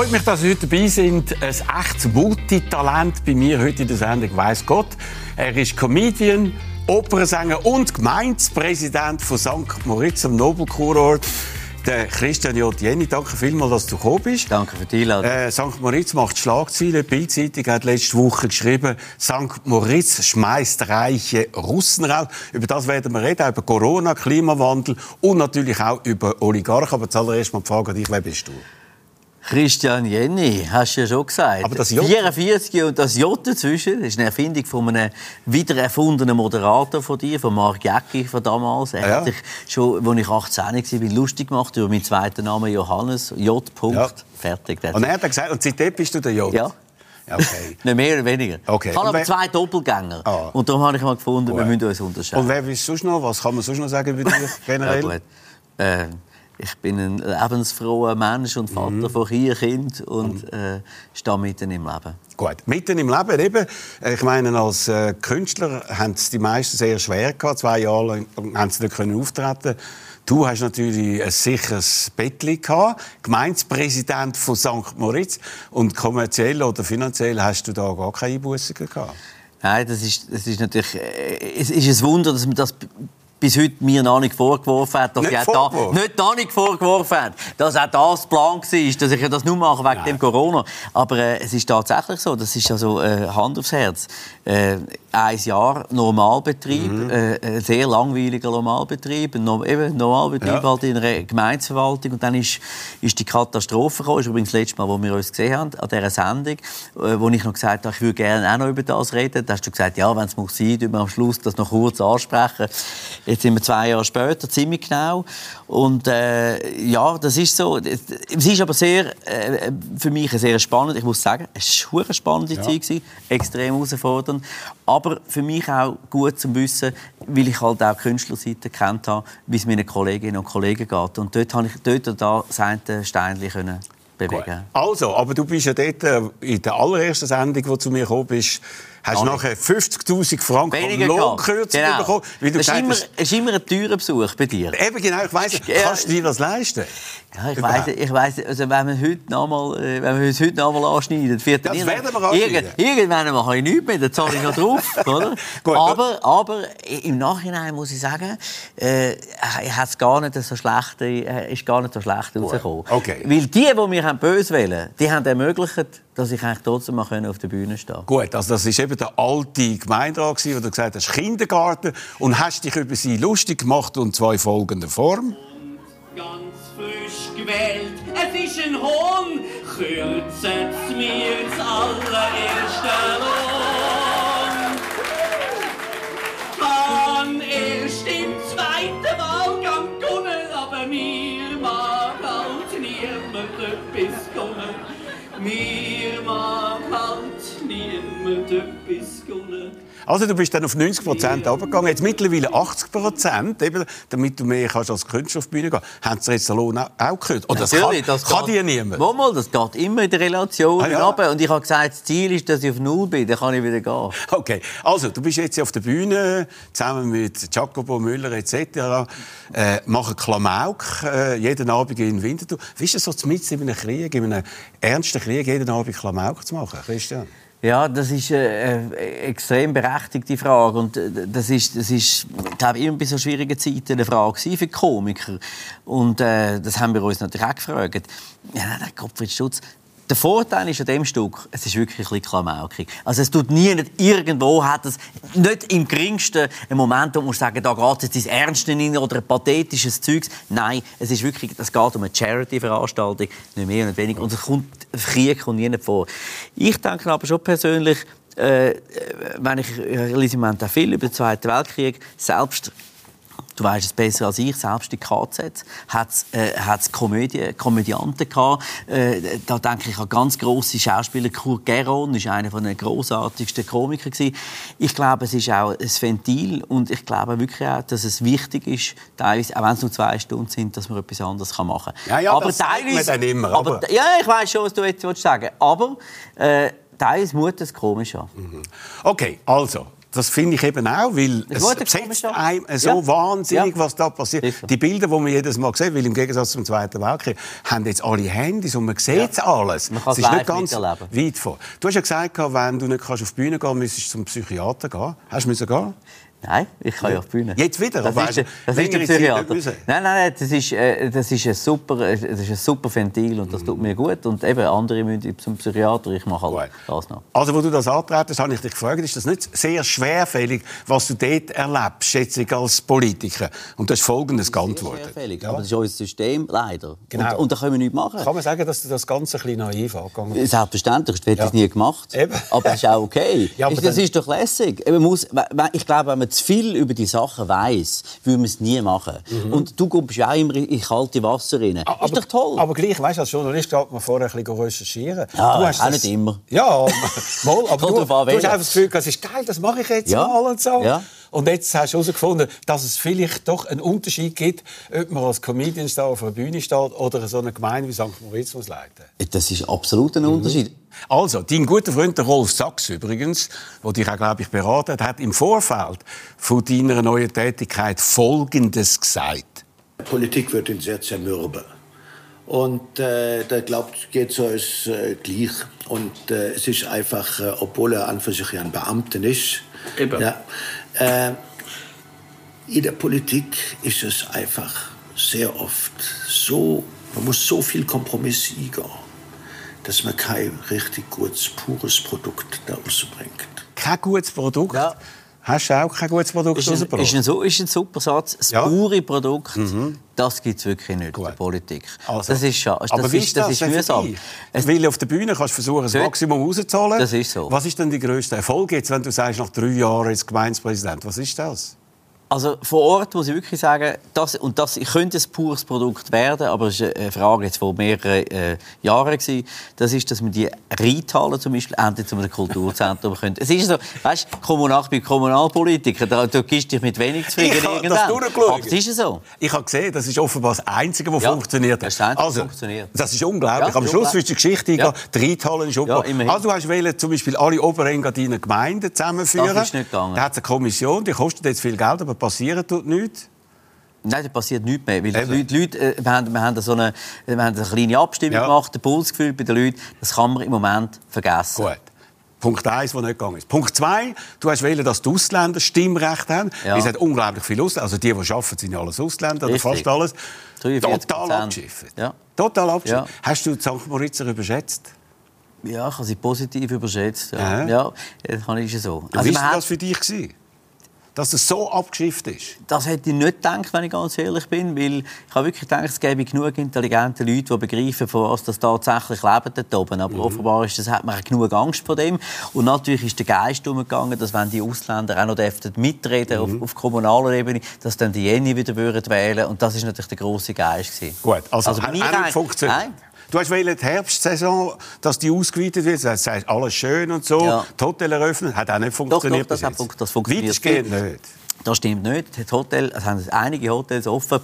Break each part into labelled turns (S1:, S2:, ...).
S1: Freut mich, dass Sie heute dabei sind. Ein echtes Multitalent bei mir heute in der Sendung «Weiss Gott». Er ist Comedian, Opernsänger und Gemeindepräsident von St. Moritz am Nobelkurort. Der Christian J. Jenny, danke vielmals, dass du gekommen bist.
S2: Danke für die Einladung.
S1: Äh, St. Moritz macht Schlagzeilen. Bildzeitung hat letzte Woche geschrieben, St. Moritz schmeißt reiche Russen raus. Über das werden wir reden, über Corona, Klimawandel und natürlich auch über Oligarchen. Aber zuallererst mal die Frage an dich, wer bist du?
S2: Christian Jenny, hast du ja schon gesagt.
S1: Aber das J?
S2: 44 und das J dazwischen, das ist eine Erfindung von einem wiedererfundenen Moderator von dir, von Mark Jäcki von damals. Er
S1: Ja.
S2: hat sich schon, als ich 18 war, lustig gemacht über meinen zweiten Namen Johannes, J.
S1: Ja.
S2: Fertig.
S1: Und er hat gesagt, und seitdem bist du der J?
S2: Ja.
S1: Okay.
S2: Nicht mehr oder weniger.
S1: Okay.
S2: Ich habe aber zwei Doppelgänger.
S1: Ah.
S2: Und darum habe ich mal gefunden, wir
S1: Gut.
S2: müssen uns unterscheiden.
S1: Und wer bist du sonst noch? Was kann man sonst noch sagen über dich generell?
S2: Ja. Äh, ich bin ein lebensfroher Mensch und Vater
S1: Mhm.
S2: von vier Kindern und äh, stehe mitten im Leben.
S1: Gut, mitten im Leben eben. Äh, Ich meine, als äh, Künstler haben es die meisten sehr schwer gehabt. Zwei Jahre lang haben sie nicht können auftreten. Du hast natürlich ein sicheres Bettli gehabt, Gemeindepräsident von St. Moritz und kommerziell oder finanziell hast du da gar keine Einbußen gehabt.
S2: Nein, das ist, das ist natürlich. Äh, es ist ein Wunder, dass man das bis heute mir noch nicht vorgeworfen hat, dass
S1: Nicht
S2: ich auch da, nicht noch nicht vorgeworfen hat, dass auch das Plan war, dass ich das nur mache wegen dem Corona. Aber äh, es ist tatsächlich so, das ist also äh, Hand aufs Herz. Äh, ein Jahr Normalbetrieb,
S1: Mhm.
S2: äh, ein sehr langweiliger Normalbetrieb, ein no eben Normalbetrieb
S1: Ja.
S2: halt in einer Gemeindeverwaltung und dann ist, ist die Katastrophe gekommen. Das ist übrigens das letzte Mal, wo wir uns gesehen haben, an dieser Sendung, äh, wo ich noch gesagt habe, ich würde gerne auch noch über das reden. Da hast du gesagt, ja, wenn es muss sein, wir am Schluss das noch kurz ansprechen. Jetzt sind wir zwei Jahre später, ziemlich genau. Und äh, ja, das ist so. Es ist aber sehr, äh, für mich sehr spannend. Ich muss sagen, es war eine spannende
S1: Ja.
S2: Zeit, gewesen, extrem herausfordernd. Aber für mich auch gut zu wissen, weil ich halt auch die Künstlerseite kennt habe, wie es meinen Kolleginnen und Kollegen geht. Und dort habe ich dort und da das eine Steinchen können bewegen.
S1: Also, aber du bist ja dort äh, in der allerersten Sendung, die zu mir gekommen bist, hast nachher 50'000 Franken Lohnkürzung
S2: gehabt.
S1: bekommen. Wie du
S2: es, ist immer,
S1: hast,
S2: es ist immer ein teurer Besuch bei dir.
S1: Eben genau, ich weiss,
S2: Ja.
S1: kannst du dir das leisten?
S2: Ja, ich weiss, ich weiss, also wenn wir heute noch mal, äh, wenn wir uns heute noch mal anschneiden, wird
S1: Das werden wir anschneiden.
S2: Irgend, irgendwann mache ich nichts mehr, dann zahle ich noch drauf, oder?
S1: Gut,
S2: aber, aber im Nachhinein muss ich sagen, äh, hat gar nicht so schlecht, äh, ist gar nicht so schlecht rausgekommen.
S1: okay.
S2: Weil die, die mich böse wollen, die haben ermöglicht, dass ich eigentlich trotzdem mal auf der Bühne stehen konnte.
S1: Gut, also das war eben der alte Gemeinderat, gewesen, du gesagt hast, Kindergarten, und hast dich über sie lustig gemacht und zwar in folgender Form.
S3: ganz frisch gewählt. Es ist ein Hohn, kürzet's mir das allererste Lohn. Han erst im zweiten Wahlgang gewonnen, aber mir mag halt niemand etwas gewonnen. Mir niemand etwas gewonnen.
S1: Also du bist dann auf 90 Prozent runtergegangen, jetzt mittlerweile 80 Prozent, eben, damit du mehr kannst als Künstler auf die Bühne gehen. Haben sie jetzt den Lohn auch, gekürzt? Oder das kann,
S2: das
S1: kann
S2: geht-
S1: dir niemand?
S2: Mal, mal, das geht immer in der Relation
S1: Ah, ja.
S2: runter. Und ich habe gesagt, das Ziel ist, dass ich auf Null bin, dann kann ich wieder gehen.
S1: Okay, also du bist jetzt auf der Bühne zusammen mit Jacopo Müller etc. Äh, machen Klamauk äh, jeden Abend in Winterthur. Wie ist es so mitten in einem Krieg, in einem ernsten Krieg, jeden Abend Klamauk zu machen, Christian?
S2: Ja, das ist eine äh, extrem berechtigte Frage. Und äh, das ist, das ist glaube ich, immer bei so schwierigen Zeiten eine Frage für die Komiker. Und äh, das haben wir uns natürlich auch gefragt. Ja, nein, Gottfried Stutz. Der Vorteil ist an dem Stück, es ist wirklich ein bisschen klamaukig. Also es tut nie, nicht irgendwo hat es nicht im geringsten einen Moment, wo man sagen, da geht es ins Ernste rein oder ein pathetisches Zeugs. Nein, es ist wirklich, es geht um eine Charity-Veranstaltung, nicht mehr und weniger. Und es kommt, Krieg kommt nie vor. Ich denke aber schon persönlich, äh, wenn ich, ich lese im Moment auch viel über den Zweiten Weltkrieg, selbst Du weißt es besser als ich. Selbst die KZ hat es äh, Komödie, Komödianten gehabt. Äh, da denke ich an ganz große Schauspieler. Kurt Geron ist einer der großartigsten Komiker gewesen. Ich glaube, es ist auch ein Ventil und ich glaube wirklich auch, dass es wichtig ist, teilweise, auch wenn es nur zwei Stunden sind, dass man etwas anderes machen kann.
S1: Ja, ja, das sagt man dann immer,
S2: aber,
S1: aber-
S2: ja, ich weiß schon, was du jetzt willst sagen. Aber äh, teilweise mutet es komisch an.
S1: Okay, also, Das finde ich eben auch, weil es setzt einem so
S2: Ja.
S1: wahnsinnig,
S2: Ja.
S1: was da passiert.
S2: Sicher.
S1: Die Bilder, die man jedes Mal sieht, weil im Gegensatz zum Zweiten Weltkrieg, haben jetzt alle Handys und man sieht alles.
S2: Man kann
S1: es ist
S2: live
S1: nicht ganz weit vor. Du hast ja gesagt, wenn du nicht kannst auf die Bühne gehen kannst, müsstest du zum Psychiater gehen. Hast du müssen gehen?
S2: Nein, ich kann ja auf die Bühne.
S1: Jetzt wieder?
S2: Das ist, der-
S1: du
S2: das ist der Psychiater. Nein, nein, nein, das ist, äh, das ist ein super, äh, das ist ein super Ventil und das tut mir gut. Und eben, andere müssen zum Psychiater, ich mache halt das noch.
S1: Also, wo du das antretest, habe ich dich gefragt, ist das nicht sehr schwerfällig, was du dort erlebst, jetzt als Politiker? Und du hast Folgendes geantwortet.
S2: Schwerfällig,
S1: Ja.
S2: Aber das ist unser System, leider.
S1: Genau.
S2: Und, und da können wir nichts machen.
S1: Kann man sagen, dass du das Ganze ein bisschen naiv angegangen bist?
S2: Selbstverständlich, das hätte
S1: Ja.
S2: ich nie gemacht.
S1: Eben.
S2: Aber das ist auch okay.
S1: Ja, aber
S2: Ist- das ist doch lässig. Man muss, man- ich glaube, wenn man zu viel über die Sachen weiß, würde man es nie machen. Und du kommst ja auch immer in kalte Wasser rein. ist doch toll.
S1: Aber gleich, weißt du, als Journalist geht man vorher ein bisschen recherchieren.
S2: Ja,
S1: du hast
S2: auch
S1: das-
S2: nicht immer.
S1: Ja, mal, aber du, du hast einfach das Gefühl, das ist geil, das mache ich jetzt
S2: Ja.
S1: mal und so.
S2: Ja.
S1: Und jetzt hast du herausgefunden, dass es vielleicht doch einen Unterschied gibt, ob man als Comedian auf einer Bühne steht oder so eine Gemeinde wie St. Moritz muss leiten.
S2: das ist absolut ein Unterschied.
S1: Also, dein guter Freund der Rolf Sachs übrigens, der dich auch, glaube ich, beraten hat, hat im Vorfeld von deiner neuen Tätigkeit Folgendes gesagt.
S4: Politik wird ihn sehr zermürbe. Und äh, der glaubt, geht so ist äh, gleich. Und äh, es ist einfach, äh, obwohl er an für sich ja ein Beamter ist,
S3: Eben.
S4: ja, äh, in der Politik ist es einfach sehr oft so, man muss so viel Kompromiss eingehen, dass man kein richtig gutes, pures Produkt da rausbringt.
S1: Kein gutes Produkt.
S2: Ja.
S1: Hast du auch kein gutes Produkt
S2: Ist ein, ist, ein, so- ist ein super Satz. Das
S1: Ja. Mhm.
S2: pure Produkt, das gibt es wirklich nicht in der
S1: Gut.
S2: Politik.
S1: Also,
S2: das ist schade. Das
S1: aber wie
S2: ist, das ist
S1: denn für
S2: mühsam. Es-
S1: Weil auf der Bühne kannst du versuchen, das Maximum rauszuholen.
S2: Das ist so.
S1: Was ist denn die grösste Erfolg jetzt, wenn du sagst, nach drei Jahren als Gemeindepräsident? Was ist das?
S2: Also vor Ort muss ich wirklich sagen, das, und das könnte ein pures Produkt werden, aber es ist eine Frage jetzt von mehreren äh, Jahren gewesen. Das ist, dass wir die Reithalle zum Beispiel endlich zu einem Kulturzentrum können. Es ist so, weißt, Kommunal, ich bin Kommunalpolitiker, da, du gibst dich mit wenig zufrieden
S1: Ich habe das
S2: irgendwann.
S1: durchgeschaut.
S2: Aber es ist so.
S1: Ich habe gesehen, das ist offenbar das Einzige, was
S2: Ja,
S1: funktioniert.
S2: das ist das Einzige,
S1: also,
S2: funktioniert.
S1: Das ist unglaublich.
S2: Ja,
S1: Am Schluss willst du die Geschichte.
S2: Ja.
S1: Die Reithalle ist
S2: ja, immerhin.
S1: Also du hast wollen, zum Beispiel alle Oberengadiner Gemeinden zusammenführen.
S2: Das ist nicht gegangen.
S1: Da hat es eine Kommission, die kostet jetzt viel Geld, aber passiert tut nichts.
S2: Nein, da passiert nichts mehr. Weil die
S1: Eben.
S2: Leute, die Leute, äh, wir, haben, wir, haben so eine, wir haben eine kleine Abstimmung
S1: Ja.
S2: gemacht, den Puls gefühlt bei den Leuten. Das kann man im Moment vergessen.
S1: Gut. Punkt 1, der nicht gegangen ist. Punkt 2, du hast wollen, dass die Ausländer Stimmrecht haben.
S2: Ja.
S1: Es hat unglaublich viele Ausländer. Also die, die arbeiten, sind ja alles Ausländer, oder
S2: Richtig.
S1: fast alles.
S2: 43%.
S1: Total abgeschifft.
S2: Ja.
S1: Total abgeschifft.
S2: Ja.
S1: Hast du die St. Moritzer überschätzt?
S2: Ja, ich habe sie positiv überschätzt.
S1: Ja.
S2: Ja, ja das kann ich so.
S1: Also, Wie war das für dich? Gewesen? Dass es so abgeschifft ist?
S2: Das hätte ich nicht gedacht, wenn ich ganz ehrlich bin, weil ich habe wirklich gedacht, es gäbe genug intelligente Leute, die begreifen, von was das tatsächlich leben dort oben. Aber offenbar ist das, hat man genug Angst vor dem. Und natürlich ist der Geist umgegangen, dass wenn die Ausländer auch noch mitreden auf, auf kommunaler Ebene, dass dann die Jenny wieder würden wählen Und das ist natürlich der große Geist gewesen.
S1: Gut, also,
S2: Also
S1: hat funktioniert.
S2: Nein.
S1: Du hast die Herbstsaison, dass die ausgeweitet wird. Du sagst, alles schön und so.
S2: Ja.
S1: Die Hotel eröffnen. Hat auch nicht
S2: doch,
S1: funktioniert.
S2: das hat das funktioniert
S1: Weitestgehend nicht.
S2: Das stimmt nicht. Das Hotel, es haben einige Hotels offen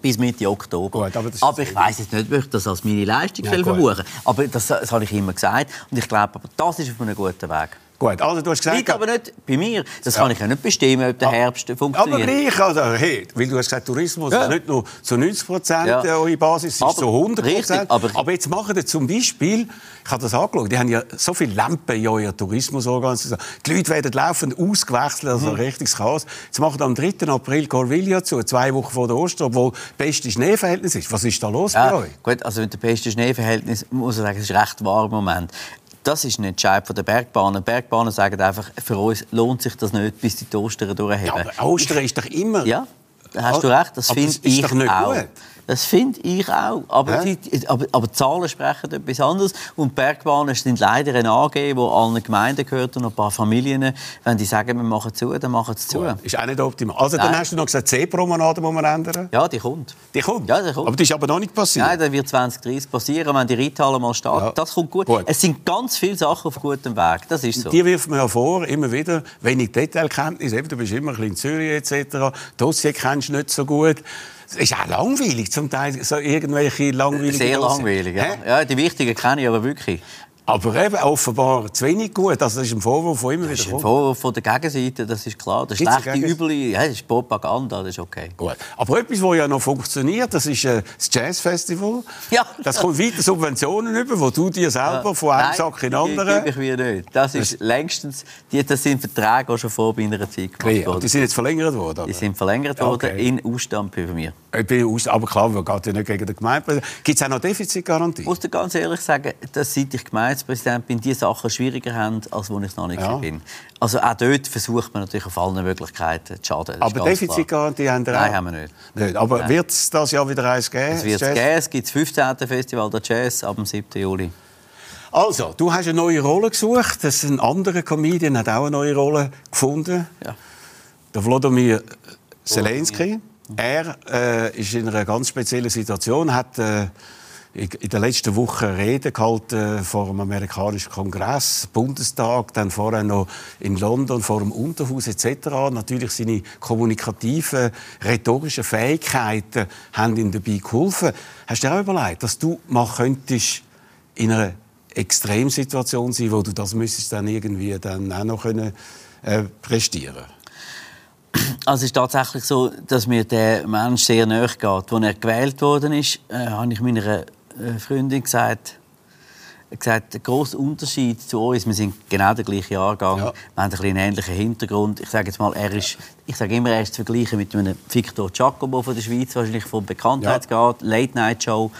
S2: bis Mitte Oktober.
S1: Gut, aber das ist-
S2: ich weiß jetzt nicht, ob ich das als meine Leistung
S1: Ja,
S2: verbuchen Aber das, das habe ich immer gesagt. Und ich glaube, aber das ist auf einem guten Weg.
S1: Gut, also du hast gesagt...
S2: Liegt aber nicht bei mir. Das kann ich ja nicht bestimmen, ob der Herbst
S1: Aber
S2: funktioniert.
S1: gleich, also, hey, weil du hast gesagt, Tourismus
S2: Ja.
S1: ist nicht nur zu 90 Prozent
S2: Ja.
S1: eure Basis, es ist
S2: Aber-
S1: zu 100
S2: richtig,
S1: Prozent.
S2: aber-
S1: Aber, jetzt machen die zum Beispiel, ich habe das angeschaut, die haben ja so viele Lampen in eurer Tourismusorganisation. Die Leute werden laufend ausgewechselt, also
S2: Mhm.
S1: ein richtiges Chaos. Jetzt machen am 3. April Corvilla zu, zwei Wochen vor der Ostern, obwohl beste Schneeverhältnis ist. Was ist da los bei
S2: Ja,
S1: euch?
S2: gut, also mit dem besten Schneeverhältnis muss ich sagen, es ist recht warm im Moment. Das ist ein Entscheid von der Bergbahnen. Bergbahnen sagen einfach, für uns lohnt sich das nicht, bis die die Ostern durchheben.
S1: Ja, aber Ostern ist doch immer...
S2: Ja, da hast du recht. Das finde ich auch.
S1: gut.
S2: Das finde ich auch. Aber, die, aber, aber Zahlen sprechen etwas anderes. Und Bergbahnen sind leider eine AG, die allen Gemeinden gehört und ein paar Familien. Wenn die sagen, wir machen zu, dann machen sie zu.
S1: Ist auch nicht optimal. Also dann hast du noch gesagt, C-Promenade muss man ändern.
S2: Ja, die kommt.
S1: Die kommt?
S2: Ja, die kommt.
S1: Aber die ist aber noch nicht passiert.
S2: Nein, das wird 2030 passieren, wenn die Reithalle mal steht.
S1: Ja.
S2: Das kommt gut.
S1: Gut.
S2: Es sind ganz viele Sachen auf gutem Weg. Das ist so.
S1: Die wirft man ja vor, immer wieder, wenig Detailkenntnis. Eben, du bist immer ein bisschen in Zürich etc. Dossier kennst du nicht so gut. Es ist auch langweilig, zum Teil so irgendwelche langweiligen
S2: Sehr langweilig. Ja. Ja, die wichtigen kenne ich aber wirklich.
S1: Aber eben offenbar zu wenig gut. Also das ist ein Vorwurf, der immer
S2: Das
S1: wieder
S2: ist ein. Vorwurf von der Gegenseite, das ist klar.
S1: Gibt's eine
S2: schlechte, üble, ja, das ist Propaganda, das ist okay.
S1: Gut. Aber etwas, das ja noch funktioniert, das ist äh, das Jazzfestival.
S2: Ja.
S1: Das kommt weiter Subventionen über, wo du dir selber von einem
S2: Nein,
S1: Sack in den
S2: die
S1: anderen...
S2: gebe ich mir nicht. Das ist längstens, die, das sind Verträge auch schon vor meiner Zeit gemacht
S1: und
S2: worden.
S1: die sind jetzt verlängert worden?
S2: Die
S1: oder?
S2: sind verlängert worden
S1: Okay.
S2: in Ausstand bei mir.
S1: Aber klar, wir gehen ja nicht gegen den Gemeindepräsidenten. Gibt es auch noch Defizitgarantie?
S2: Ich muss dir ganz ehrlich sagen, dass seit ich Gemeindepräsident bin, die Sachen schwieriger haben, als wo ich noch nicht
S1: Ja.
S2: bin. Also auch dort versucht man natürlich auf allen Möglichkeiten zu schaden.
S1: Aber. Defizitgarantie haben wir
S2: Nein,
S1: auch?
S2: haben wir nicht.
S1: nicht. Aber
S2: Nein.
S1: wird es das Jahr wieder eins geben?
S2: Es wird es geben. Es gibt das 15. Festival der Jazz ab dem 7. Juli.
S1: Also, du hast eine neue Rolle gesucht. Das ist ein anderer Comedian hat auch eine neue Rolle gefunden.
S2: Ja.
S1: Der Wladimir Zelensky. Er äh, ist in einer ganz speziellen Situation, hat äh, in der letzten Woche eine Rede gehalten vor dem amerikanischen Kongress, Bundestag, dann vorher noch in London vor dem Unterhaus etc. Natürlich seine kommunikativen, rhetorischen Fähigkeiten haben ihm dabei geholfen. Hast du dir auch überlegt, dass du mal könntest in einer Extremsituation sein, wo du das müsstest dann irgendwie dann auch noch können, äh, prestieren?
S2: Also es ist tatsächlich so, dass mir der Mensch sehr nahe geht. Als er gewählt worden ist, äh, habe ich meiner Freundin gesagt, gesagt, der grosse Unterschied zu uns, wir sind genau der gleiche Jahrgang,
S1: Ja.
S2: wir haben einen ähnlichen Hintergrund. Ich sage jetzt mal, er ist, ich sage immer, er ist zu vergleichen mit einem Victor Giacomo von der Schweiz, wahrscheinlich von Bekanntheitsgrad, Late Night Show,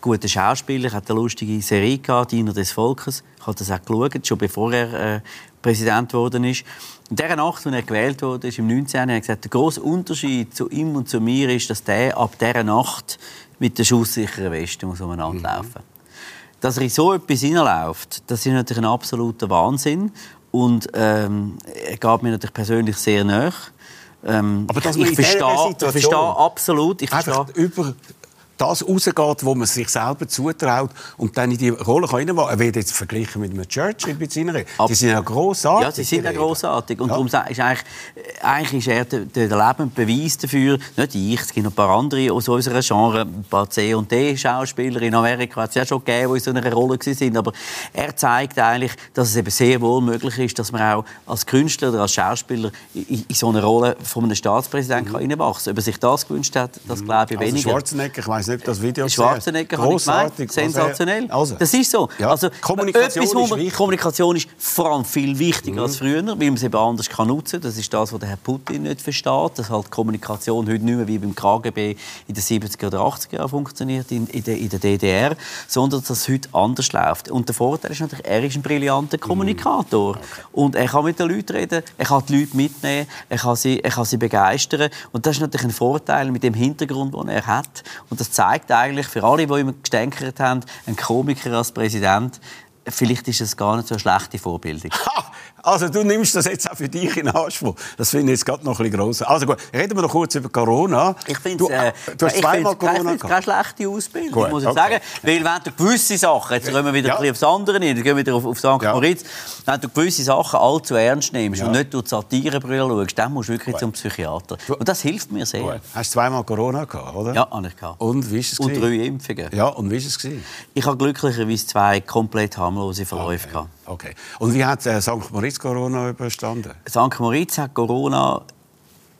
S2: guter Schauspieler, er hat eine lustige Serie gehabt, Diener des Volkes. Ich habe das auch geschaut, schon bevor er äh, Präsident geworden ist. In dieser Nacht, als er gewählt wurde, ist im 19. hat er gesagt, der grosse Unterschied zu ihm und zu mir ist, dass der ab dieser Nacht mit der schusssicheren Weste muss umeinander laufen dass er in so etwas hineinläuft, das ist natürlich ein absoluter Wahnsinn. Und ähm, er geht mir natürlich persönlich sehr nahe. Ähm,
S1: Aber
S2: ich, verstehe, ich verstehe absolut. Ich verstehe,
S1: über das rausgeht, wo man sich selber zutraut und dann in die Rolle kann reinmachen. Er wird jetzt verglichen mit einem Churchill bei seiner Die sind ja grossartig.
S2: Ja, sie sind ja grossartig. Und
S1: Ja.
S2: darum ist eigentlich, eigentlich ist er der, der lebende Beweis dafür, nicht ich, es gibt noch ein paar andere aus unserer Genre, ein paar C- und D-Schauspieler in Amerika hat es ja schon gegeben, die in so einer Rolle waren. Aber er zeigt eigentlich, dass es eben sehr wohl möglich ist, dass man auch als Künstler oder als Schauspieler in, in so eine Rolle von einem Staatspräsidenten kann reinwachsen kann. Ob er sich das gewünscht hat, das glaube ich
S1: Also
S2: weniger.
S1: Schwarzenegger, ich weiß nicht, ob das Video
S2: Schwarzenegger ich gemeint. Sensationell.
S1: Also,
S2: Das ist so.
S1: Ja,
S2: Also,
S1: Kommunikation
S2: etwas,
S1: ist
S2: man-.
S1: Mhm.
S2: Kommunikation ist vor allem viel wichtiger als früher, weil man es eben anders kann nutzen kann. Das ist das, was der Herr Putin nicht versteht. Dass halt Kommunikation heute nicht mehr wie beim KGB in den 70er oder 80er Jahren funktioniert, in, in, der, in der DDR, sondern dass es heute anders läuft. Und der Vorteil ist natürlich, er ist ein brillanter
S1: Mhm.
S2: Kommunikator. Und er kann mit den Leuten reden, er kann die Leute mitnehmen, er kann sie, er kann sie begeistern. Und das ist natürlich ein Vorteil mit dem Hintergrund, den er hat. Und das zeigt eigentlich für alle, die immer gestänkert haben, ein Komiker als Präsident, vielleicht ist es gar nicht so eine schlechte Vorbildung.
S1: Ha! Also du nimmst das jetzt auch für dich in Anspruch. Das finde ich jetzt gerade noch ein bisschen gross. Also gut, reden wir noch kurz über Corona.
S2: Ich finde
S1: du, äh, du hast zweimal Corona
S2: keine schlechte Ausbildung,
S1: Gut,
S2: muss ich
S1: okay.
S2: sagen. Weil wenn du gewisse Sachen, jetzt gehen wir wieder
S1: Ja.
S2: ein bisschen aufs andere hin, dann gehen wir wieder auf, auf St.
S1: Ja.
S2: Moritz, wenn du gewisse Sachen allzu ernst nimmst
S1: Ja.
S2: und nicht durch die Satirebrille schaust, dann musst du wirklich zum Psychiater. Und das hilft mir sehr.
S1: Gut. Hast zweimal Corona gehabt, oder?
S2: Ja, habe ich gehabt.
S1: Und wie ist es
S2: Und drei Impfungen.
S1: Ja, und wie ist es gewesen?
S2: Ich habe glücklicherweise zwei komplett harmlose Verläufe gehabt.
S1: Okay. Und wie hat äh, St. Moritz Corona überstanden?
S2: St. Moritz hat Corona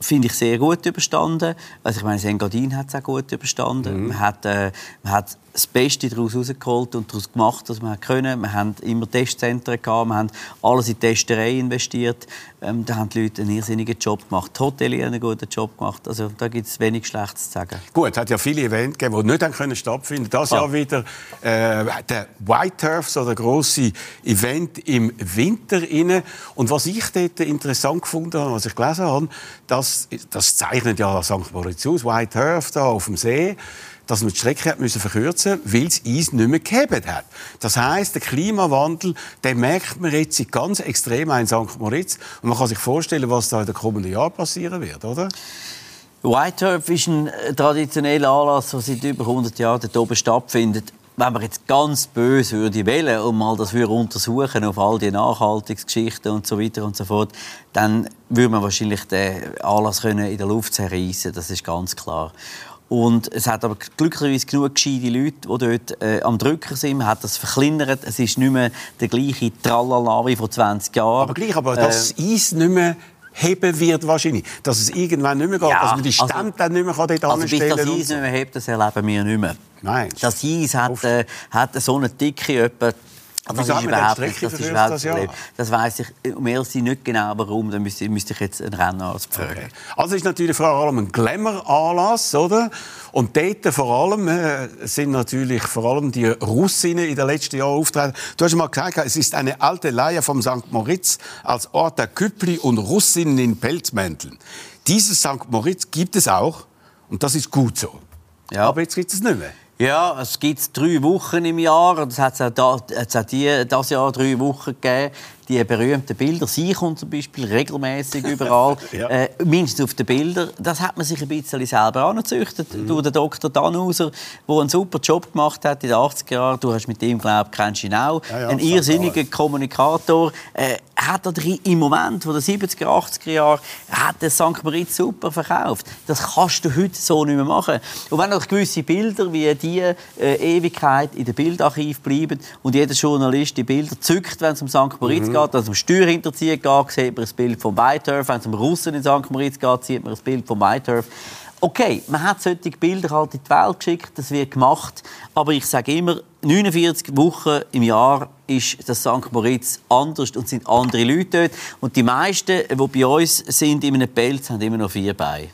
S2: finde ich sehr gut überstanden. Also ich meine, Engadin hat es auch gut überstanden. Man, hat, äh, man hat das Beste daraus rausgeholt und daraus gemacht, was man können. Wir haben immer Testzentren gehabt, wir haben alles in die Testerei investiert. Ähm, da haben die Leute einen irrsinnigen Job gemacht. Die Hoteliers haben einen guten Job gemacht. Also da gibt es wenig Schlechtes zu sagen.
S1: Gut, es hat ja viele Events gegeben, die nicht haben können stattfinden Das
S2: Ah.
S1: Jahr wieder äh, der White Turf, so der grosse Event im Winter inne. Und was ich dort interessant gefunden habe, was ich gelesen habe, das, das zeichnet ja St. Moritz aus, White Turf da auf dem See dass man die Strecke hat müssen verkürzen weil das Eis nicht mehr gehebt hat. Das heißt, der Klimawandel, den merkt man jetzt ganz extrem in St. Moritz. Und man kann sich vorstellen, was da in den kommenden Jahren passieren wird, oder?
S2: White Turf ist ein äh, traditioneller Anlass, der seit über 100 Jahren dort oben stattfindet. Wenn man jetzt ganz böse würde wählen und mal das würde untersuchen auf all die Nachhaltigungsgeschichten und so weiter und so fort, dann würde man wahrscheinlich den Anlass können in der Luft zerreißen. Das ist ganz klar. Und es hat aber glücklicherweise genug gescheite Leute, die dort äh, am Drücker sind. Man hat das verkleinert. Es ist nicht mehr der gleiche Tralala wie vor 20 Jahren.
S1: Aber gleich, aber das
S2: Äh,
S1: Eis nicht mehr heben wird wahrscheinlich. Dass es irgendwann nicht mehr geht,
S2: Ja,
S1: dass man die
S2: also-
S1: Stände dann nicht mehr dort
S2: also bis
S1: anstellen
S2: das
S1: kann.
S2: Eis
S1: und
S2: nicht mehr hebt, das erleben wir nicht mehr.
S1: Nein.
S2: Das Eis hat, äh, hat so eine Dicke etwa.
S1: Aber
S2: Das ist überhaupt nicht, das ist überhaupt
S1: das
S2: Problem. Das weiss ich, um ehrlich nicht genau warum. Dann müsste, müsste ich jetzt einen Rennarzt fragen.
S1: Okay. Also ist natürlich vor allem ein Glamour-Anlass, oder? Und dort vor allem äh, sind natürlich vor allem die Russinnen in den letzten Jahren auftreten. Du hast mal gesagt, es ist eine alte Leier vom St. Moritz als Ort der Küppli und Russinnen in Pelzmänteln. Dieses St. Moritz gibt es auch und das ist gut so.
S2: Ja.
S1: Aber jetzt gibt es nicht mehr.
S2: Ja, es gibt drei Wochen im Jahr. und Es hat auch, da, es hat die, das Jahr drei Wochen gegeben. Die berühmten Bilder. Sie kommt zum Beispiel regelmäßig überall.
S1: Ja.
S2: äh, mindestens auf den Bildern. Das hat man sich ein bisschen selber angezüchtet.
S1: Mhm.
S2: Durch den Dr. Dannhauser, der einen super Job gemacht hat in den 80er Jahren. Du hast mit ihm, glaube ich, kennst ihn auch.
S1: Ja, ja,
S2: ein irrsinniger. Kommunikator. Äh, hat er drin- im Moment von den 70er, 80er Jahren hat der St. Moritz super verkauft. Das kannst du heute so nicht mehr machen. Und wenn noch gewisse Bilder wie die äh, Ewigkeit in den Bildarchiv bleiben und jeder Journalist die Bilder zückt, wenn es um St. Moritz geht, also um Steuerhinterziehung geht, sieht man ein Bild vom Whiteturf. Wenn es um Russen in St. Moritz geht, sieht man ein Bild vom Whiteturf. Okay, man hat solche Bilder halt in die Welt geschickt, das wird gemacht. Aber ich sage immer, 49 Wochen im Jahr ist das St. Moritz anders und sind andere Leute dort. Und die meisten, die bei uns sind in einem Pelz, haben immer noch vier Beine.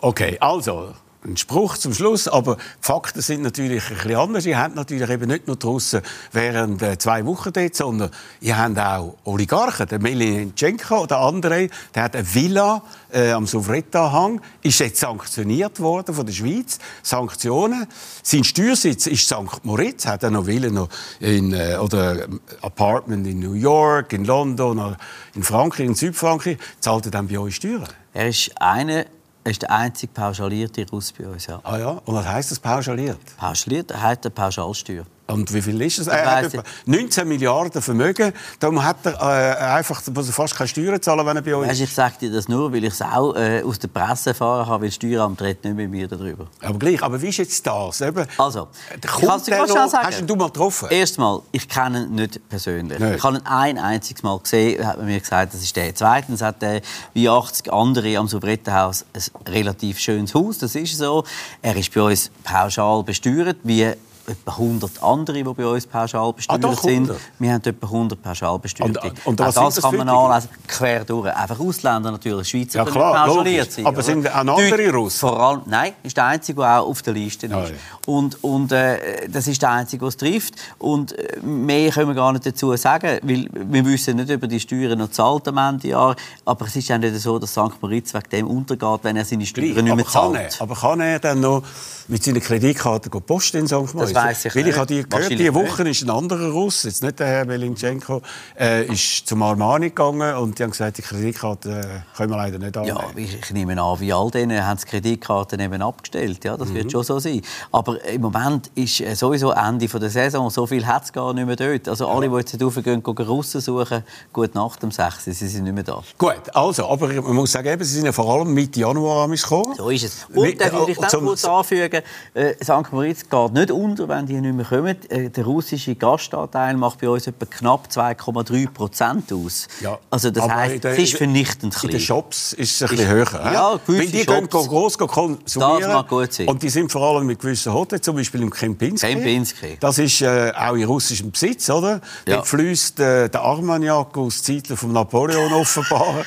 S1: Okay, also ein Spruch zum Schluss, aber die Fakten sind natürlich ein bisschen anders. Ihr habt natürlich eben nicht nur draussen während äh, zwei Wochen dort, sondern ihr habt auch Oligarchen. Der Melininchenko, der andere, der hat eine Villa äh, am Sovretta-Hang, ist jetzt sanktioniert worden von der Schweiz. Sanktionen. Sein Steuersitz ist St. Moritz, hat er noch Villen noch in, äh, oder ähm, Apartment in New York, in London, oder in Frankreich, in Südfrankreich. Zahlt er dann bei euch Steuern?
S2: Er ist, eine, er ist der einzige pauschalierte Russ bei uns. Ja.
S1: Ah ja, und was heisst das pauschaliert?
S2: Pauschaliert, er hat eine Pauschalsteuer.
S1: Und wie viel ist es? Er hat
S2: weiss
S1: etwa 19 Milliarden Vermögen. Darum hat er äh, einfach muss er fast keine Steuern zahlen, wenn er bei euch
S2: Weißt,
S1: ist.
S2: ich sage dir das nur, weil ich es auch äh, aus der Presse erfahren habe, weil das Steueramt redet nicht mit mir darüber.
S1: Aber gleich, aber wie ist jetzt das? Eben,
S2: Also,
S1: der
S2: ich
S1: kommt
S2: kann's dir
S1: der
S2: ganz schnell
S1: noch-
S2: sagen.
S1: Hast ihn du mal getroffen?
S2: Erstmal, ich kenne ihn nicht persönlich.
S1: Nicht.
S2: Ich habe ihn ein einziges Mal gesehen, hat man mir gesagt, das ist der. Zweitens hat er wie 80 andere am Subrettenhaus ein relativ schönes Haus, das ist so. Er ist bei uns pauschal besteuert, wie etwa 100 andere, die bei uns pauschal besteuert
S1: Ah,
S2: sind.
S1: 100?
S2: Wir haben etwa 100 pauschal besteuerte.
S1: Und- und
S2: Auch
S1: sind
S2: das kann man
S1: die?
S2: nachlesen, quer durch. Einfach Ausländer natürlich, Schweizer
S1: Ja, klar,
S2: pauschaliert sein.
S1: Aber sind auch andere Russen?
S2: Vor allem, nein, ist der Einzige, der auch auf der Liste ist.
S1: Ah, ja.
S2: Und, und äh, das ist der Einzige, der es trifft. Und äh, mehr können wir gar nicht dazu sagen, weil wir wissen nicht, ob er die Steuern noch zahlt am Ende Jahr. Aber es ist ja nicht so, dass St. Moritz wegen dem untergeht, wenn er seine Steuern
S1: Gleich.
S2: nicht
S1: aber,
S2: mehr
S1: kann
S2: zahlt.
S1: er, aber kann er dann noch mit seiner Kreditkarte go posten in St. Moritz?
S2: Weiss ich
S1: Weil ich habe die gehört, diese Woche ist ein anderer Russ, jetzt nicht der Herr Melinchenko, äh, ist zum Armani gegangen und die haben gesagt, die Kreditkarte äh, können wir leider nicht annehmen.
S2: Ja, ich, nehme an, wie all denen haben die Kreditkarten eben abgestellt. Ja, das
S1: Mhm.
S2: wird schon so sein. Aber im Moment ist äh, sowieso Ende von der Saison. So viel hat es gar nicht mehr dort. Also alle, die jetzt raufgehen, gehen Russen suchen, gut nach dem 6. Sie sind nicht mehr da.
S1: Gut, also, aber man muss sagen, eben, sie sind ja vor allem Mitte Januar am gekommen.
S2: So ist es. Und dann will ich
S1: äh,
S2: dann kurz anfügen, äh, St. Moritz geht nicht unter, wenn die nicht mehr kommen. Äh, der russische Gastanteil macht bei uns etwa knapp 2,3 Prozent aus.
S1: Ja,
S2: Also das heisst,
S1: der-
S2: es ist vernichtend
S1: In den
S2: klein.
S1: Shops ist es ein bisschen höher.
S2: ja, gewisse
S1: Weil die gehen
S2: Shops.
S1: gross konsumieren.
S2: Das mag gut sein.
S1: Und die sind vor allem mit gewissen Hotels, zum Beispiel im Kempinski.
S2: Kempinski.
S1: Das ist äh, auch in russischem Besitz, oder?
S2: Ja.
S1: Dort fließt äh, der Armagnac aus Zeiten von Napoleon offenbar.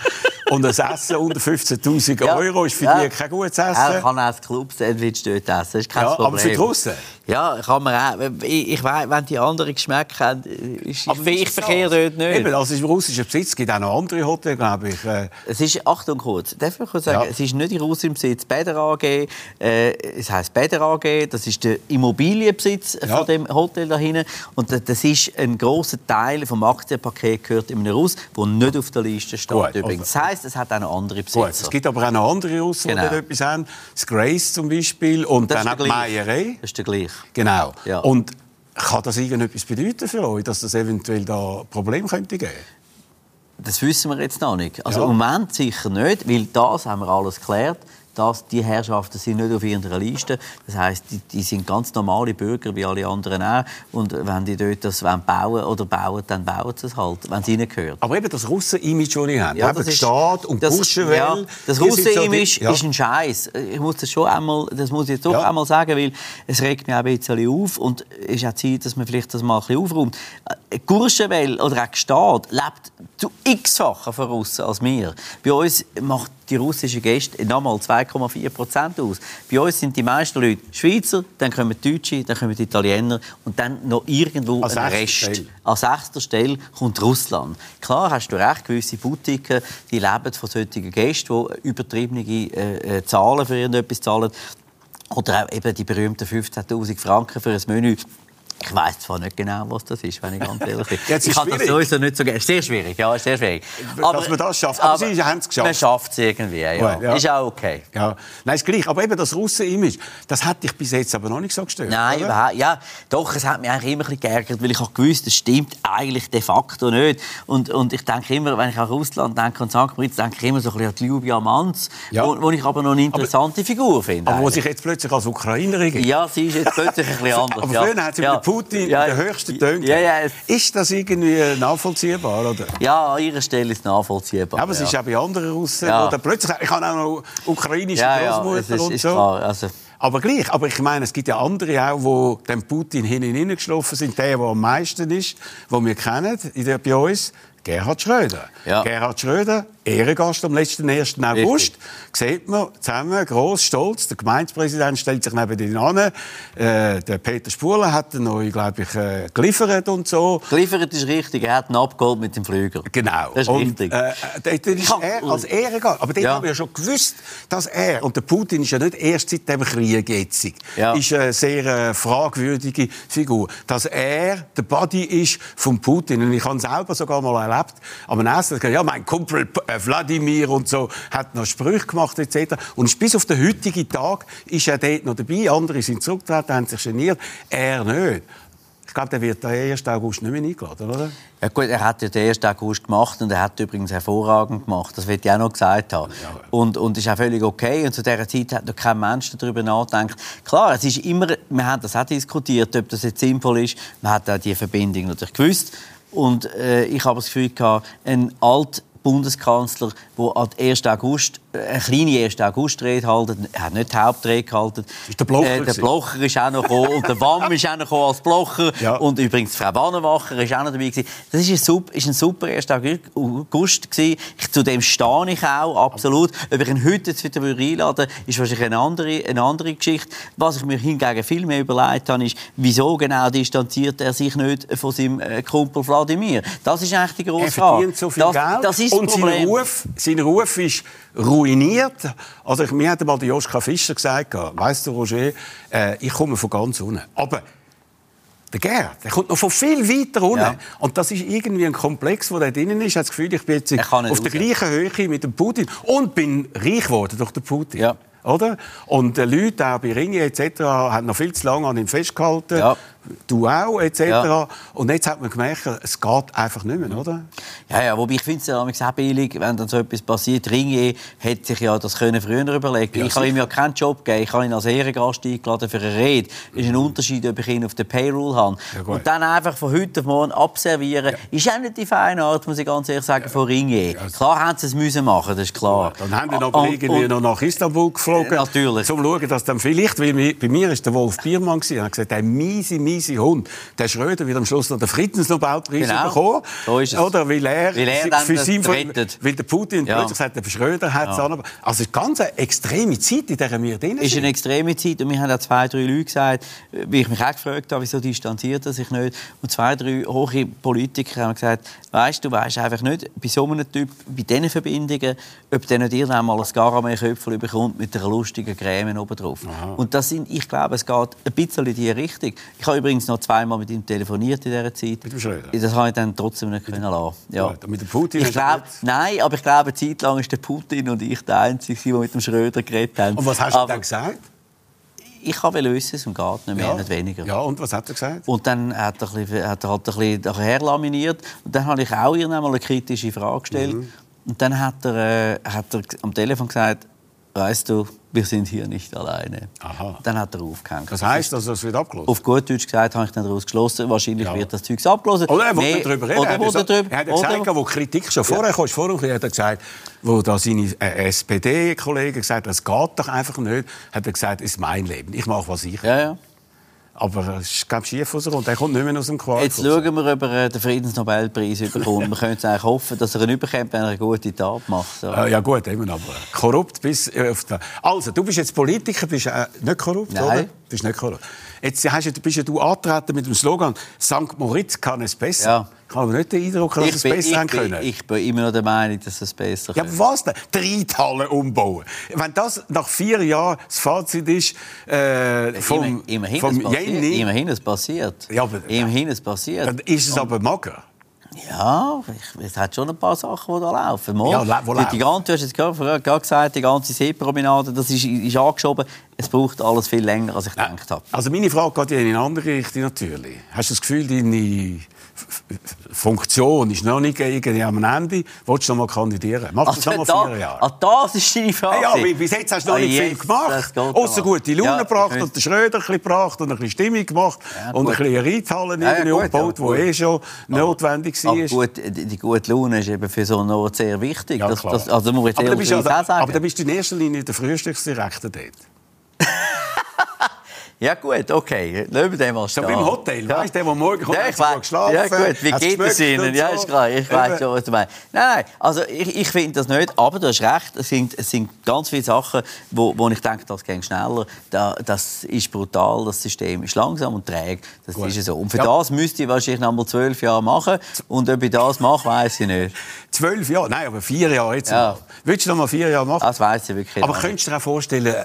S1: Und ein Essen unter 15'000
S2: Ja.
S1: Eruro ist für
S2: Ja.
S1: die kein gutes
S2: Er
S1: Essen.
S2: kann auch das Club-Sandwich dort essen, das ist kein
S1: Ja,
S2: Problem.
S1: aber für die Russen?
S2: Ja, kann man auch. Ich, ich weiss, wenn die anderen Geschmäcker haben, ist,
S1: Aber
S2: ich,
S1: wie
S2: ich
S1: ist das?
S2: verkehre dort nicht.
S1: Eben, also im russischen Besitz es gibt auch noch andere Hotels, glaube ich. Äh,
S2: Es ist, Achtung kurz, darf ich kurz sagen,
S1: Ja.
S2: es ist nicht in Russland im Besitz Bäder AG, äh, es heisst Bäder AG, das ist der Immobilienbesitz
S1: Ja.
S2: von dem Hotel da hinten und das- ist ein großer Teil vom Aktienpaket gehört in einem Russ, der nicht auf der Liste steht
S1: Gut,
S2: übrigens. Das heisst, es hat auch noch andere
S1: Gut,
S2: Besitzer.
S1: es gibt aber auch noch andere Russen,
S2: Genau.
S1: die dort etwas haben. Das Grace zum Beispiel und
S2: Das
S1: dann
S2: ist
S1: auch die. Meierei.
S2: Das ist der gleiche.
S1: Genau.
S2: Ja.
S1: Und kann das irgendetwas bedeuten für euch, dass das eventuell da Probleme könnte geben?
S2: Das wissen wir jetzt noch nicht. Also
S1: Ja.
S2: im Moment sicher nicht, weil das haben wir alles geklärt. Dass die Herrschaften sind nicht auf ihrer Liste. Das heißt, die, die, sind ganz normale Bürger wie alle anderen auch. Und wenn die dort das bauen oder bauen, dann bauen sie es halt, wenn es ihnen gehört.
S1: Aber eben das Russen-Image, das ich habe, ja, das Staat und das, Buschenwelle. Ja,
S2: das Russen-Image so ja. ist ein Scheiß. Ich muss das schon einmal, das muss ich jetzt doch ja. einmal sagen, weil es regt mich auch ein bisschen auf und es ist auch Zeit, dass man vielleicht das mal ein bisschen aufräumt. Gurschenwelle oder auch Staat lebt zu x-fachen von Russen als wir. Bei uns macht die russischen Gäste nochmal 2,4 Prozent aus. Bei uns sind die meisten Leute Schweizer, dann kommen Deutsche, dann kommen Italiener und dann noch irgendwo
S1: Als
S2: ein Rest. Stelle. An sechster Stelle kommt Russland. Klar hast du recht, gewisse Boutiquen die leben von solchen Gästen, die übertriebene äh, äh, Zahlen für irgendetwas zahlen. Oder auch eben die berühmten 15'000 Franken für ein Menü ich weiß zwar nicht genau, was das ist, wenn ich ganz ehrlich bin.
S1: ja, ich
S2: kann das sowieso nicht so gerne. Sehr schwierig, ja, sehr schwierig.
S1: Aber, Dass man das schafft. Aber, aber Sie haben es geschafft.
S2: Man schafft es irgendwie, ja. ja. Ist auch okay.
S1: Ja. Nein, ist gleich. Aber eben das Russen-Image, das hat dich bis jetzt aber noch nicht so gestört,
S2: Nein, oder? überhaupt Ja, doch, es hat mich eigentlich immer ein bisschen geärgert, weil ich auch gewusst das stimmt eigentlich de facto nicht. Und, und ich denke immer, wenn ich an Russland denke und St. Moritz, denke ich immer so ein bisschen an die Lyubia Manz, ja. wo, wo, ich aber noch eine interessante aber, Figur finde.
S1: Aber eigentlich. wo sich jetzt plötzlich als Ukrainerin
S2: Ja, sie ist jetzt plötzlich ein bisschen anders.
S1: aber früher hat sie ja. Putin ja, der höchsten Töne.
S2: Ja, ja,
S1: ist das irgendwie nachvollziehbar? Oder?
S2: Ja, an ihrer Stelle ist es nachvollziehbar.
S1: aber es ist auch bei anderen Russen, ja. oder plötzlich, ich habe auch noch ukrainische ja, Großmutter und so. Klar, also. Aber gleich, aber ich meine, es gibt ja andere auch, die dem Putin hin und geschlafen sind. Der, der am meisten ist, den wir kennen bei uns, Gerhard Schröder. Ja. Gerhard Schröder, Ehrengast am letzten 1. August. Richtig. Sieht man zusammen, gross, stolz. Der Gemeindepräsident stellt sich neben ihn an. Äh, der Peter Spuler hat ihn neu, glaube ich, äh, geliefert und so.
S2: Geliefert ist richtig. Er hat ihn abgeholt mit dem Flüger.
S1: Genau.
S2: Das ist und, richtig.
S1: Äh, dort ist er als Ehrengast. Aber dort ja. haben wir ja schon gewusst, dass er, und der Putin ist ja nicht erst seit dem Krieg jetzt, ja. ist eine sehr äh, fragwürdige Figur, dass er der Buddy ist von Putin. Und ich habe selber sogar mal erlebt, am Essen, ja, mein Kumpel äh, Wladimir und so, hat noch Sprüche gemacht etc. Und bis auf den heutigen Tag ist er dort noch dabei. Andere sind zurückgetreten, haben sich geniert. Er nicht. Ich glaube, der wird den 1. August nicht mehr eingeladen, oder?
S2: Ja gut, er hat ja den 1. August gemacht und er hat übrigens hervorragend gemacht. Das wird ich auch noch gesagt haben. Ja. Und, und ist auch völlig okay. Und zu dieser Zeit hat noch kein Mensch darüber nachgedacht. Klar, es ist immer, wir haben das auch diskutiert, ob das jetzt sinnvoll ist. Man hat auch die Verbindung natürlich gewusst. Und äh, ich habe das Gefühl gehabt, ein alt Bundeskanzler, der am 1. August eine kleine 1. August-Rede halten. Er hat nicht die Hauptrede gehalten.
S1: Ist der Blocher,
S2: äh, der Blocher ist auch noch gekommen und der Wamm ist auch noch als Blocher. Ja. Und übrigens Frau Bannenmacher ist auch noch dabei gewesen. Das ist ein super, ist ein super 1. August gewesen. Ich, zu dem stehe ich auch, absolut. Ob ich ihn heute jetzt wieder einladen würde, ist wahrscheinlich eine andere, eine andere Geschichte. Was ich mir hingegen viel mehr überlegt habe, ist, wieso genau distanziert er sich nicht von seinem äh, Kumpel Wladimir? Das ist eigentlich die grosse Frage.
S1: Er so viel das, Geld das ist und sein Ruf, sein Ruf ist ruiniert. Also ich, mir hat mal der Joschka Fischer gesagt, weißt du, Roger, äh, ich komme von ganz unten. Aber der Gerd, der kommt noch von viel weiter unten. Ja. Und das ist irgendwie ein Komplex, der da drinnen ist. Ich habe das Gefühl, ich bin jetzt auf der gleichen Höhe mit dem Putin und bin reich geworden durch den Putin. Ja. Oder? Und die Leute, auch bei Ringe etc., haben noch viel zu lange an ihm festgehalten. Ja du auch, etc. Ja. Und jetzt hat man gemerkt, es geht einfach nicht mehr, oder?
S2: Ja, ja wobei ich finde es ja auch billig, wenn dann so etwas passiert. Ringe hätte sich ja das können früher überlegen ja, Ich habe ihm ja keinen Job gegeben, ich habe ihn als Ehrengast eingeladen für eine Rede. Das ist ein Unterschied, ob ich ihn auf der Payroll habe. Ja, und dann einfach von heute auf morgen abservieren, ist auch nicht die feine Art, muss ich ganz ehrlich sagen, von Ringe. Klar haben sie es müssen machen, das ist klar.
S1: Dann haben wir aber und, irgendwie und, noch nach Istanbul geflogen,
S2: natürlich.
S1: um zu schauen, dass dann vielleicht, weil bei mir ist der Wolf Biermann gewesen, er hat gesagt, der miese, miese miese Hund. Der Schröder wird am Schluss noch den Friedensnobelpreis genau. bekommen. So ist es. Oder weil er,
S2: weil er für
S1: sein, weil der Putin ja. plötzlich sagt, der Schröder hat es ja. Also es ist ganz eine extreme Zeit, in der wir drin sind.
S2: Es ist eine extreme Zeit und wir haben auch zwei, drei Leute gesagt, wie ich mich auch gefragt habe, wieso distanziert er sich nicht. Und zwei, drei hohe Politiker haben gesagt, weißt du, weißt einfach nicht, bei so einem Typ, bei diesen Verbindungen, ob der nicht irgendwann mal ein Garamee-Köpfchen bekommt mit einer lustigen Creme oben drauf. Und das sind, ich glaube, es geht ein bisschen in diese Richtung. Ich habe übrigens noch zweimal mit ihm telefoniert in dieser Zeit.
S1: Mit dem Schröder?
S2: Das habe ich dann trotzdem nicht können lassen. Ja.
S1: ja mit dem Putin?
S2: Ich glaub, nein, aber ich glaube, eine Zeit lang ist der Putin und ich der Einzige, der mit dem Schröder geredet haben.
S1: Und was hast du dann gesagt?
S2: ich wollte wissen, es geht nicht mehr, ja. nicht weniger.
S1: Ja, und was hat er gesagt?
S2: Und dann hat er, bisschen, hat er halt ein bisschen herlaminiert. Und dann habe ich auch irgendwann mal eine kritische Frage gestellt. Mhm. Und dann hat er, äh, hat er am Telefon gesagt, weißt du, wir sind hier nicht alleine.
S1: Aha.
S2: Dann hat er aufgehängt.
S1: Das heisst, also, es wird abgelöst?
S2: Auf gut Deutsch gesagt, habe ich dann daraus geschlossen, wahrscheinlich
S1: Ja.
S2: wird das Zeug abgelöst.
S1: Oder er wollte darüber reden.
S2: Oder
S1: er hat
S2: wollte
S1: gesagt,
S2: drüber-
S1: er hat ja gesagt, wo Kritik schon vorher kam, vorher hat er gesagt, wo da seine äh, SPD-Kollegen gesagt haben, das geht doch einfach nicht, hat er gesagt, es ist mein Leben, ich mache, was ich will.
S2: Ja, ja.
S1: Aber es ist, glaube schief aus und er kommt nicht mehr aus dem Quark.
S2: Jetzt schauen wir, ob er den Friedensnobelpreis bekommt. Wir können eigentlich hoffen, dass er ihn überkommt, wenn er eine gute Tat macht. So.
S1: Äh, ja gut, eben, aber korrupt bis äh, auf der... Also, du bist jetzt Politiker, bist äh, nicht korrupt,
S2: Nein.
S1: oder? Bist nicht korrupt. Jetzt hast, du- bist ja du angetreten mit dem Slogan «St. Moritz kann es besser».
S2: Ja.
S1: Ich habe nicht den Eindruck, dass
S2: Ich
S1: es
S2: bin,
S1: besser
S2: ich,
S1: haben
S2: bin,
S1: können.
S2: ich bin immer noch der Meinung, dass es besser
S1: Ja, aber was denn? Reithalle umbauen. Wenn das nach vier Jahren das Fazit ist äh, vom,
S2: Immer- immerhin,
S1: vom
S2: es passiert.
S1: Jenny,
S2: immerhin es passiert.
S1: Ja, aber-
S2: immerhin es passiert.
S1: dann ist es aber mager.
S2: Ja, ich, es hat schon ein paar Sachen, die da laufen. Mal,
S1: Ja, wo
S2: die, die ganze, du hast jetzt gerade, gesagt, die ganze Seepromenade, das ist, ist angeschoben. Es braucht alles viel länger, als ich gedacht habe.
S1: Also meine Frage geht ja in eine andere Richtung natürlich. Hast du das Gefühl, deine Funktion ist noch nicht irgendwie am Ende? Willst du noch mal kandidieren? Machst du das noch mal vier Jahre?
S2: ah, das ist deine Frage.
S1: Ja, aber bis jetzt hast du noch
S2: Ah,
S1: nicht viel gemacht. Außer
S2: aber.
S1: gute Laune
S2: Ja,
S1: gebracht und den Schröder ein bisschen gebracht und ein bisschen Stimmung gemacht
S2: Ja,
S1: und ein bisschen eine Reithalle
S2: Ja, ja, gut,
S1: umgebaut,
S2: ja,
S1: die eh schon notwendig war.
S2: Aber gut, die, gute Laune ist eben für so einen Ort sehr wichtig.
S1: Ja,
S2: das, das, also muss ich
S1: aber, bist ja,
S2: sagen.
S1: aber dann bist du in erster Linie der Frühstücksdirektor dort.
S2: Ja gut, okay. Lassen wir den mal
S1: So
S2: stehen.
S1: wie im Hotel,
S2: Ja.
S1: weißt du, der, der morgen kommt,
S2: Ja, ich weiß.
S1: geschlafen,
S2: Ja gut, wie geht es Ihnen?
S1: und
S2: Ja,
S1: so.
S2: ist klar. Ich weiß schon, was du meinst. Nein, nein, also ich, ich finde das nicht, aber du hast recht, es sind, es sind ganz viele Sachen, wo, wo ich denke, das geht schneller. Da, das ist brutal, das System ist langsam und träge. Das
S1: Gut.
S2: ist so. Und für
S1: Ja.
S2: das müsste ich wahrscheinlich noch mal zwölf Jahre machen. Und ob ich das mache, weiß ich nicht.
S1: Zwölf Jahre? Nein, aber vier Jahre jetzt
S2: Ja.
S1: Willst du noch mal vier Jahre machen?
S2: Das weiß ich wirklich
S1: aber
S2: nicht.
S1: könntest du dir auch vorstellen,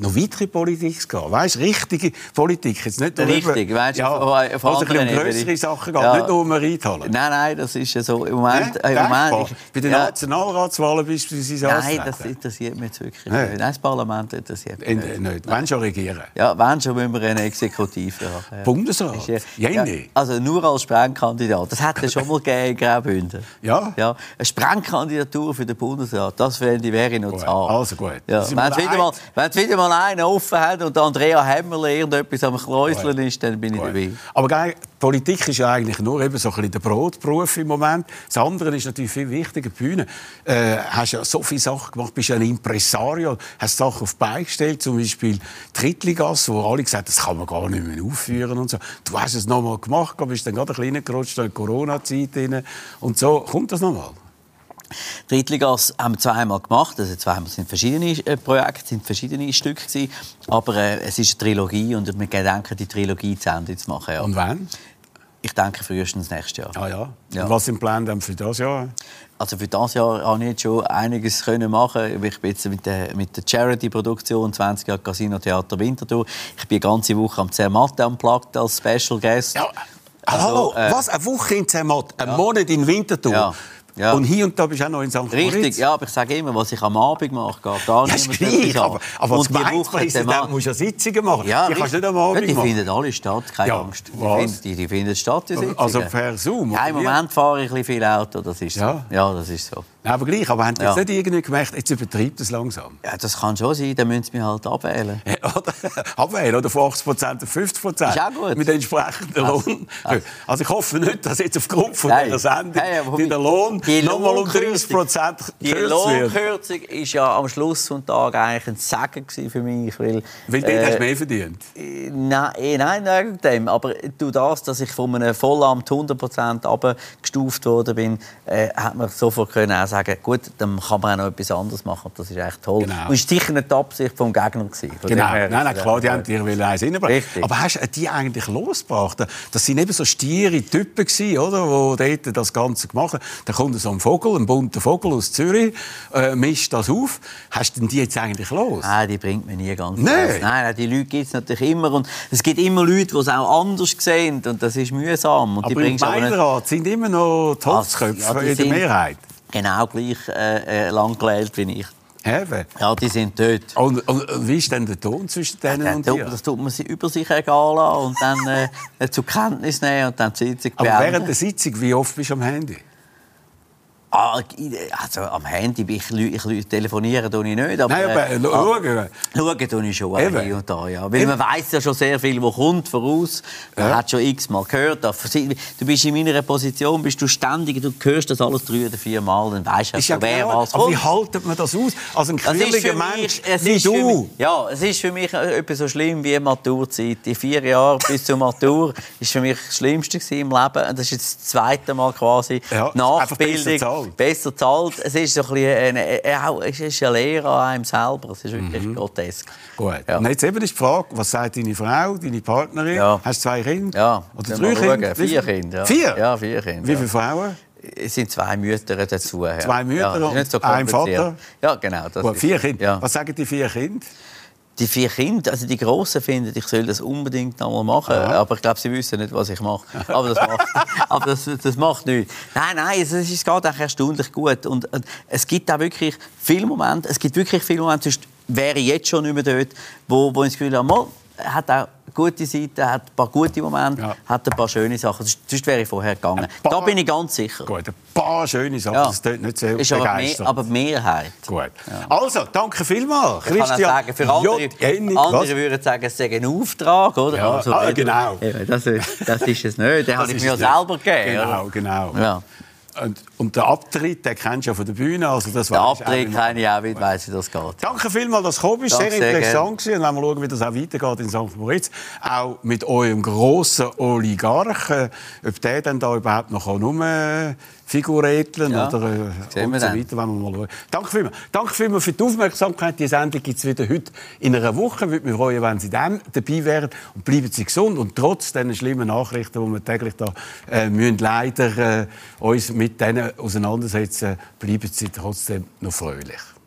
S1: noch weitere Politik gehen? Weißt du, richtige Politik. Jetzt nicht nur
S2: Richtig,
S1: über,
S2: weißt du,
S1: ja,
S2: auf- auf
S1: also um größere. Sachen gehen,
S2: Ja.
S1: nicht nur um eine Reithalle.
S2: Nein, nein, das ist ja so. Im Moment,
S1: Hä?
S2: äh, im Moment.
S1: Bei den
S2: ja,
S1: Nationalratswahlen bist du
S2: Nein, das interessiert mich jetzt wirklich
S1: Nein.
S2: nicht. Nein, das Parlament interessiert mich
S1: In,
S2: nicht.
S1: nicht. Wenn schon regieren.
S2: Ja, wenn schon, müssen wir eine Exekutive haben. Ja.
S1: Bundesrat?
S2: Ja-? Ja, also nur als Sprengkandidat. Das hat es schon mal gegeben in Graubünden.
S1: Ja?
S2: ja? Eine Sprengkandidatur für den Bundesrat, das fände ich, wäre noch zu haben.
S1: also gut.
S2: Ja. Wenn es wieder, mal- mal einen offen hat und Andrea Hemmerle irgendetwas am Kläuseln
S1: Gut.
S2: ist, dann bin ich dabei.
S1: Aber Politik ist ja eigentlich nur eben so ein bisschen der Brotberuf im Moment. Das andere ist natürlich viel wichtiger, die Bühne. Äh, hast ja so viele Sachen gemacht, bist ja ein Impresario, hast Sachen auf die Beine gestellt, zum Beispiel Trittligasse, wo alle gesagt haben, das kann man gar nicht mehr aufführen und so. Du hast es noch mal gemacht, bist dann gerade ein bisschen reingerutscht in die Corona-Zeit und so. Kommt das noch mal?
S2: Drittligas haben wir zweimal gemacht. Also zweimal sind verschiedene äh, Projekte, sind verschiedene Stücke gewesen. Aber äh, es ist eine Trilogie und wir gedenken, die Trilogie zu Ende zu machen. Ja.
S1: Und wann?
S2: Ich denke frühestens nächstes Jahr.
S1: Ah ja.
S2: Ja.
S1: Und was sind die Pläne für das Jahr?
S2: Also für das Jahr habe ich jetzt schon einiges können machen. Ich bin jetzt mit der, mit der Charity-Produktion 20 Jahre Casino Theater Winterthur. Ich bin die ganze Woche am Zermatt unplugged als Special Guest.
S1: Ja.
S2: Also,
S1: Hallo,
S2: äh,
S1: was? Eine Woche in Zermatt, einen Monat in Winterthur.
S2: Ja. Ja.
S1: Und hier und da bist du auch noch in St. Moritz.
S2: Richtig, ja, aber ich sage immer, was ich am Abend mache, geht gar nicht mehr
S1: gleich, aber, aber als
S2: Und Woche
S1: Gemeindepräsident musst du ja Sitzungen machen.
S2: Ja,
S1: die kannst nicht am Abend
S2: ja, die
S1: machen.
S2: finden alle statt, keine
S1: Ja,
S2: Angst. Die, finden, die, die finden statt, die Sitzungen.
S1: Also per Zoom,
S2: Ja, im? Moment fahre ich ein bisschen viel Auto, das ist so.
S1: Ja?
S2: Ja, das ist so.
S1: Nein, aber gleich, aber haben die jetzt
S2: Ja.
S1: nicht irgendwie gemerkt, jetzt übertreibt es langsam?
S2: Ja, das kann schon sein, dann müssen sie mich halt abwählen.
S1: Oder? Abwählen, oder von 80 Prozent auf 50 Prozent.
S2: Ist auch gut.
S1: Mit entsprechenden
S2: Also,
S1: Lohn. Also ich hoffe nicht, dass jetzt aufgrund von
S2: Nein.
S1: dieser Sendung
S2: Hey, aber
S1: der Lohn
S2: die
S1: nochmal um
S2: Lohnkürzung-
S1: 30 Prozent
S2: Die
S1: gekürzt wird.
S2: Lohnkürzung war ja am Schluss des Tages eigentlich ein Segen für mich. Weil,
S1: Weil
S2: äh,
S1: hast du mehr verdient.
S2: Nein, eh, nein, wegen dem. Aber durch das, dass ich von einem Vollamt 100% abgestuft worden bin, äh, hat man sofort können auch sagen, gut, dann kann man auch noch etwas anderes machen. Das ist echt toll.
S1: Genau.
S2: Und war sicher nicht die Absicht vom Gegner. Gewesen.
S1: Genau. Nein,
S2: ist
S1: nein, klar, die haben dir will eins reinbringen. Aber hast du die eigentlich losgebracht? Das sind eben so stiere Typen gewesen, oder? Die dort das Ganze gemacht haben. Da kommt so ein Vogel, ein bunter Vogel aus Zürich, äh, mischt das auf. Hast du denn die jetzt eigentlich los?
S2: Nein, die bringt mir nie ganz
S1: Nein.
S2: raus. Nein, nein, die Leute gibt es natürlich immer. Und es gibt immer Leute, die es auch anders sehen. Und das ist mühsam. Und die
S1: aber im
S2: bringst du aber nicht-
S1: sind immer noch die Holzköpfe
S2: ja, die
S1: in der Mehrheit.
S2: Genau gleich äh, äh, lang gewählt wie ich.
S1: Eben.
S2: Ja, die sind dort.
S1: Und, und, und wie ist denn der Ton zwischen denen
S2: Dann
S1: und dir?
S2: das tut man sie über sich ergehen lassen und dann äh, zur Kenntnis nehmen und dann die Sitzung
S1: Aber
S2: beenden.
S1: während der Sitzung, wie oft bist du am Handy?
S2: Ah, also am Handy, ich, ich, ich telefoniere tue ich nicht, aber,
S1: Nein, aber
S2: äh,
S1: schauen.
S2: schauen tue ich schon
S1: Eben.
S2: hier und da, ja. Weil man weiß ja schon sehr viel, was kommt voraus. Man
S1: Ja.
S2: hat schon x-mal gehört. Du bist in meiner Position, bist du ständig, du hörst das alles drei oder vier Mal, dann weißt du,
S1: ja
S2: wer
S1: klar,
S2: was
S1: aber wie
S2: kommt.
S1: haltet man das aus? Als ein quirliger Mensch
S2: mich, es
S1: wie du.
S2: mich, ja, es ist für mich etwas so schlimm wie Maturzeit. Die vier Jahre bis zur Matur ist für mich das Schlimmste im Leben. Und das ist jetzt das zweite Mal quasi
S1: Ja,
S2: Nachbildung.
S1: Zahlt.
S2: Besser zahlt. Es ist so ein bisschen es ist eine Lehre an einem selber. Es ist wirklich
S1: Mhm.
S2: grotesk.
S1: Gut.
S2: Ja.
S1: Und jetzt eben ist die Frage, was sagt deine Frau, deine Partnerin?
S2: Ja.
S1: Hast du zwei Kinder?
S2: Ja,
S1: Oder drei. Kinder?
S2: Vier? Kinder, ja.
S1: Vier?
S2: Ja, vier Kinder,
S1: Wie viele Frauen?
S2: Es sind zwei Mütter dazu. Ja.
S1: Zwei Mütter
S2: ja,
S1: und
S2: so
S1: ein. Vater?
S2: Ja, genau. Das
S1: Gut, vier Kinder. Was sagen die vier Kinder?
S2: Die vier Kinder, also die Grossen finden, ich soll das unbedingt noch mal machen.
S1: Aha.
S2: Aber ich glaube, sie wissen nicht, was ich mache. Aber das macht, aber das, das macht nichts. Nein, nein, es, es geht auch erstaunlich gut. Und, und es gibt auch wirklich viele Momente, es gibt wirklich viele Momente, sonst wäre ich jetzt schon nicht mehr dort, wo, wo ich das Gefühl habe, hat auch gute Seiten, hat ein paar gute Momente,
S1: Ja.
S2: hat ein paar schöne Sachen. Sonst, wäre ich vorher gegangen.
S1: paar-
S2: Da bin ich ganz sicher.
S1: Gut, ein paar schöne Sachen.
S2: Ja.
S1: Das klingt nicht sehr
S2: Ist aber, mehr, aber die Mehrheit.
S1: Gut. Also, danke vielmals.
S2: Ich kann auch sagen, für andere,
S1: J. Hennig,
S2: andere
S1: was?
S2: würden sagen, es sei ein Auftrag, oder?
S1: Ja, ah,
S2: wenn du-
S1: genau.
S2: Das, das ist es nicht. Den habe ich mir selber gegeben.
S1: Genau, genau. Und, und den Abtritt, den kennst du ja von der Bühne. Also das
S2: Den Abtritt kenne ich auch, wie weiss, wie das geht.
S1: Danke vielmals, dass du bist. Sehr interessant gewesen. Und wenn wir schauen, wie das auch weitergeht in St. Moritz. Auch mit eurem grossen Oligarchen. Ob der dann da überhaupt noch rumfiguräteln
S2: Ja,
S1: oder äh, und
S2: wir
S1: so weiter. Wenn wir mal schauen. Danke vielmals. Danke vielmals für die Aufmerksamkeit. Die Sendung gibt es wieder heute in einer Woche. Würde mich freuen, wenn Sie dann dabei wären. Und bleiben Sie gesund. Und trotz diesen schlimmen Nachrichten, die wir täglich da äh, müssen leider äh, uns mit denen auseinandersetzen, bleiben Sie trotzdem noch fröhlich.